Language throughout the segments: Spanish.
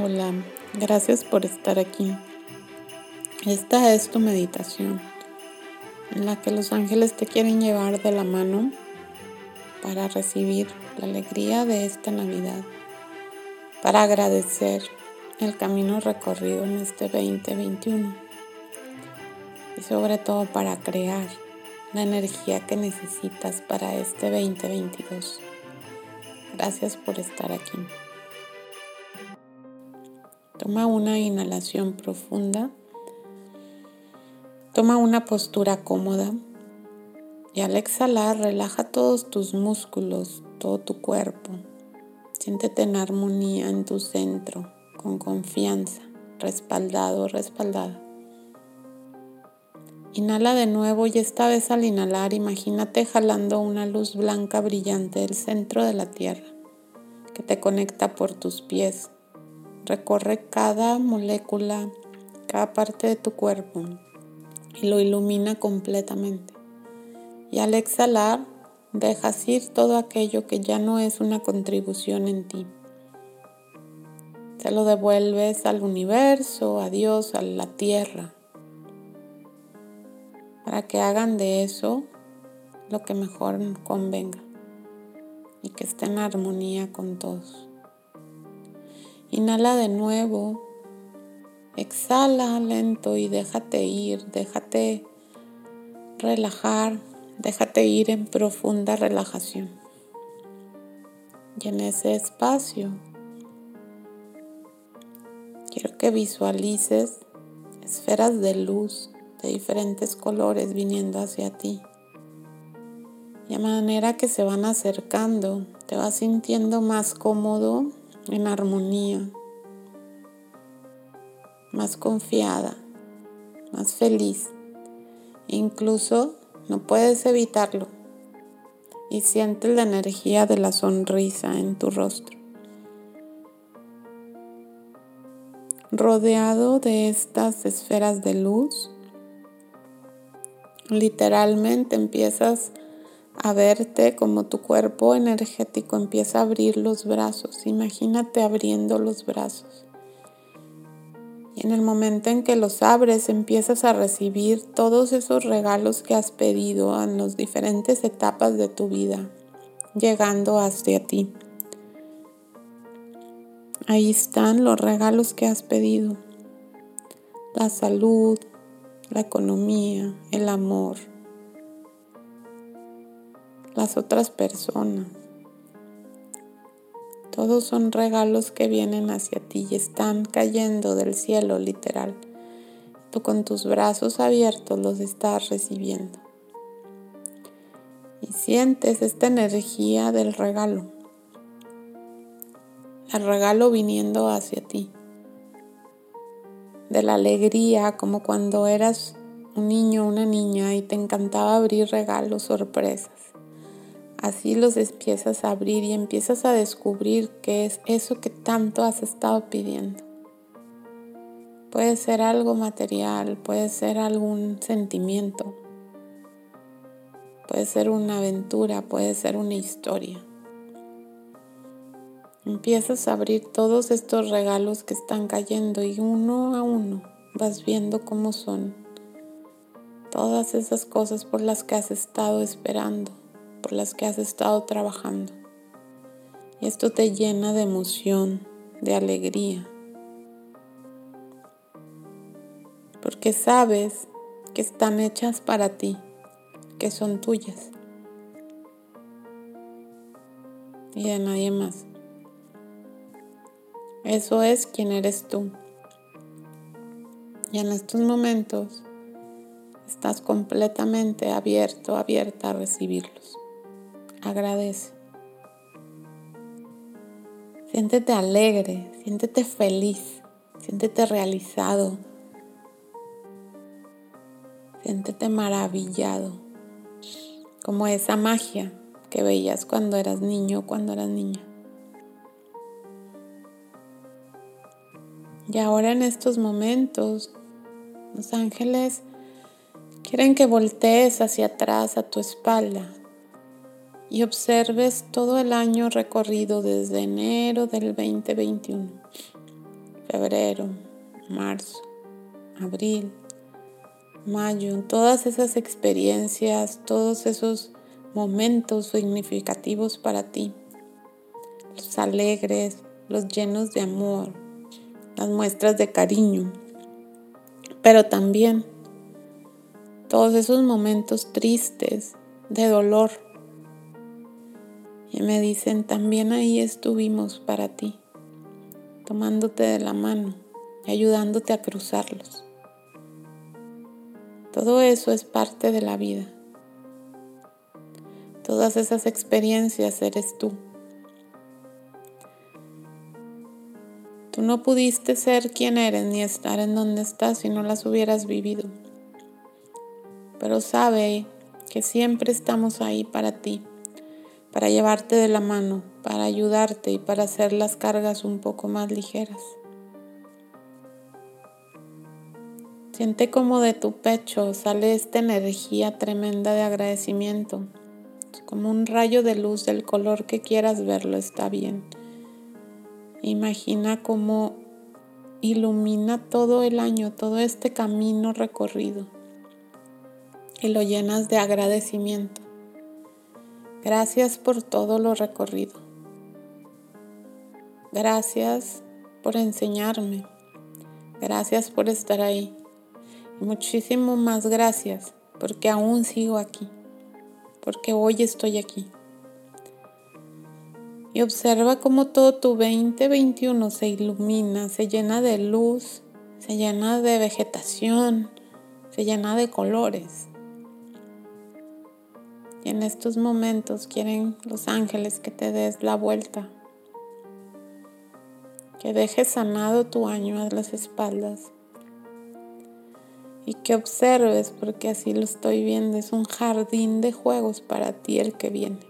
Hola, gracias por estar aquí. Esta es tu meditación en la que los ángeles te quieren llevar de la mano para recibir la alegría de esta Navidad, para agradecer el camino recorrido en este 2021 y sobre todo para crear la energía que necesitas para este 2022. Gracias por estar aquí. Toma una inhalación profunda. Toma una postura cómoda. Y al exhalar, relaja todos tus músculos, todo tu cuerpo. Siéntete en armonía en tu centro, con confianza, respaldado, respaldada. Inhala de nuevo y esta vez al inhalar imagínate jalando una luz blanca brillante del centro de la tierra que te conecta por tus pies recorre cada molécula, cada parte de tu cuerpo y lo ilumina completamente. Y al exhalar, dejas ir todo aquello que ya no es una contribución en ti. Se lo devuelves al universo, a Dios, a la tierra, para que hagan de eso lo que mejor convenga y que esté en armonía con todos. Inhala de nuevo. Exhala lento y déjate ir, déjate relajar, déjate ir en profunda relajación. Y en ese espacio quiero que visualices esferas de luz de diferentes colores viniendo hacia ti. Y a manera que se van acercando, te vas sintiendo más cómodo en armonía, más confiada, más feliz. Incluso no puedes evitarlo y sientes la energía de la sonrisa en tu rostro. Rodeado de estas esferas de luz, literalmente empiezas a verte como tu cuerpo energético empieza a abrir los brazos. Imagínate abriendo los brazos. Y en el momento en que los abres empiezas a recibir todos esos regalos que has pedido en las diferentes etapas de tu vida, llegando hacia ti. Ahí están los regalos que has pedido. La salud, la economía, el amor, las otras personas. Todos son regalos que vienen hacia ti y están cayendo del cielo literal. Tú con tus brazos abiertos los estás recibiendo. Y sientes esta energía del regalo. El regalo viniendo hacia ti. De la alegría como cuando eras un niño una niña y te encantaba abrir regalos, sorpresas. Así los empiezas a abrir y empiezas a descubrir qué es eso que tanto has estado pidiendo. Puede ser algo material, puede ser algún sentimiento, puede ser una aventura, puede ser una historia. Empiezas a abrir todos estos regalos que están cayendo y uno a uno vas viendo cómo son todas esas cosas por las que has estado esperando por las que has estado trabajando. Y esto te llena de emoción, de alegría. Porque sabes que están hechas para ti, que son tuyas. Y de nadie más. Eso es quien eres tú. Y en estos momentos estás completamente abierto, abierta a recibirlos. Agradece. Siéntete alegre, siéntete feliz, siéntete realizado, siéntete maravillado, como esa magia que veías cuando eras niño cuando eras niña. Y ahora en estos momentos, los ángeles quieren que voltees hacia atrás a tu espalda y observes todo el año recorrido desde enero del 2021 febrero, marzo, abril, mayo, todas esas experiencias, todos esos momentos significativos para ti, los alegres, los llenos de amor, las muestras de cariño, pero también todos esos momentos tristes, de dolor. Y me dicen, también ahí estuvimos para ti, tomándote de la mano y ayudándote a cruzarlos. Todo eso es parte de la vida. Todas esas experiencias eres tú. Tú no pudiste ser quien eres ni estar en donde estás si no las hubieras vivido. Pero sabe que siempre estamos ahí para ti, para llevarte de la mano, para ayudarte y para hacer las cargas un poco más ligeras. Siente como de tu pecho sale esta energía tremenda de agradecimiento, como un rayo de luz del color que quieras verlo, está bien. Imagina cómo ilumina todo el año, todo este camino recorrido y lo llenas de agradecimiento. Gracias por todo lo recorrido. Gracias por enseñarme. Gracias por estar ahí muchísimo más gracias porque aún sigo aquí, porque hoy estoy aquí. Y observa cómo todo tu 2021 se ilumina, se llena de luz, se llena de vegetación, se llena de colores. Y en estos momentos quieren los ángeles que te des la vuelta, que dejes sanado tu año a las espaldas y que observes, porque así lo estoy viendo, es un jardín de juegos para ti el que viene.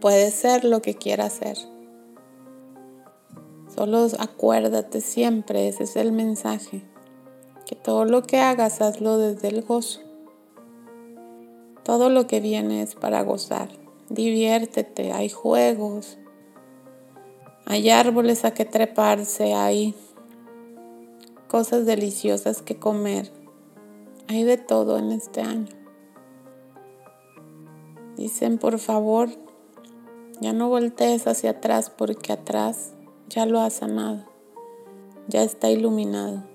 Puede ser lo que quieras ser. Solo acuérdate siempre, ese es el mensaje, que todo lo que hagas hazlo desde el gozo. Todo lo que viene es para gozar. Diviértete, hay juegos, hay árboles a que treparse, hay cosas deliciosas que comer. Hay de todo en este año. Dicen, por favor, ya no voltees hacia atrás porque atrás ya lo has sanado, ya está iluminado.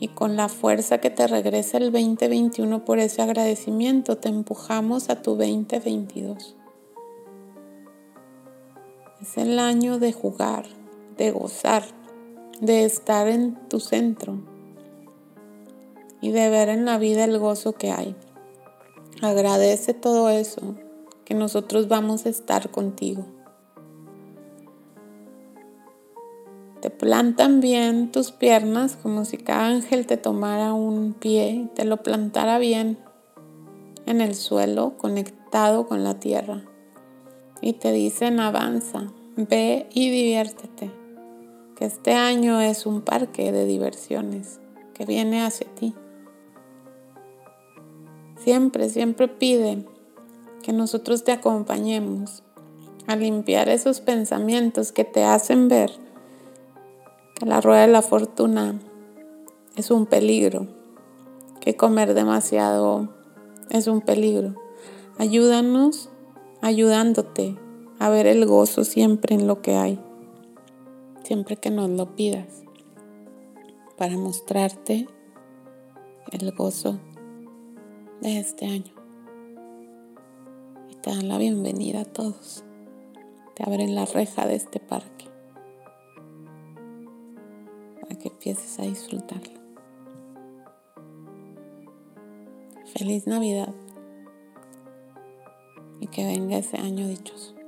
Y con la fuerza que te regresa el 2021 por ese agradecimiento, te empujamos a tu 2022. Es el año de jugar, de gozar, de estar en tu centro y de ver en la vida el gozo que hay. Agradece todo eso, que nosotros vamos a estar contigo. Te plantan bien tus piernas como si cada ángel te tomara un pie y te lo plantara bien en el suelo, conectado con la tierra. Y te dicen avanza, ve y diviértete este año es un parque de diversiones que viene hacia ti. Siempre, siempre pide que nosotros te acompañemos a limpiar esos pensamientos que te hacen ver la rueda de la fortuna es un peligro, que comer demasiado es un peligro. Ayúdanos ayudándote a ver el gozo siempre en lo que hay siempre que nos lo pidas, para mostrarte el gozo de este año. Y te dan la bienvenida a todos. Te abren la reja de este parque que empieces a disfrutarlo. Feliz Navidad y que venga ese año dichoso.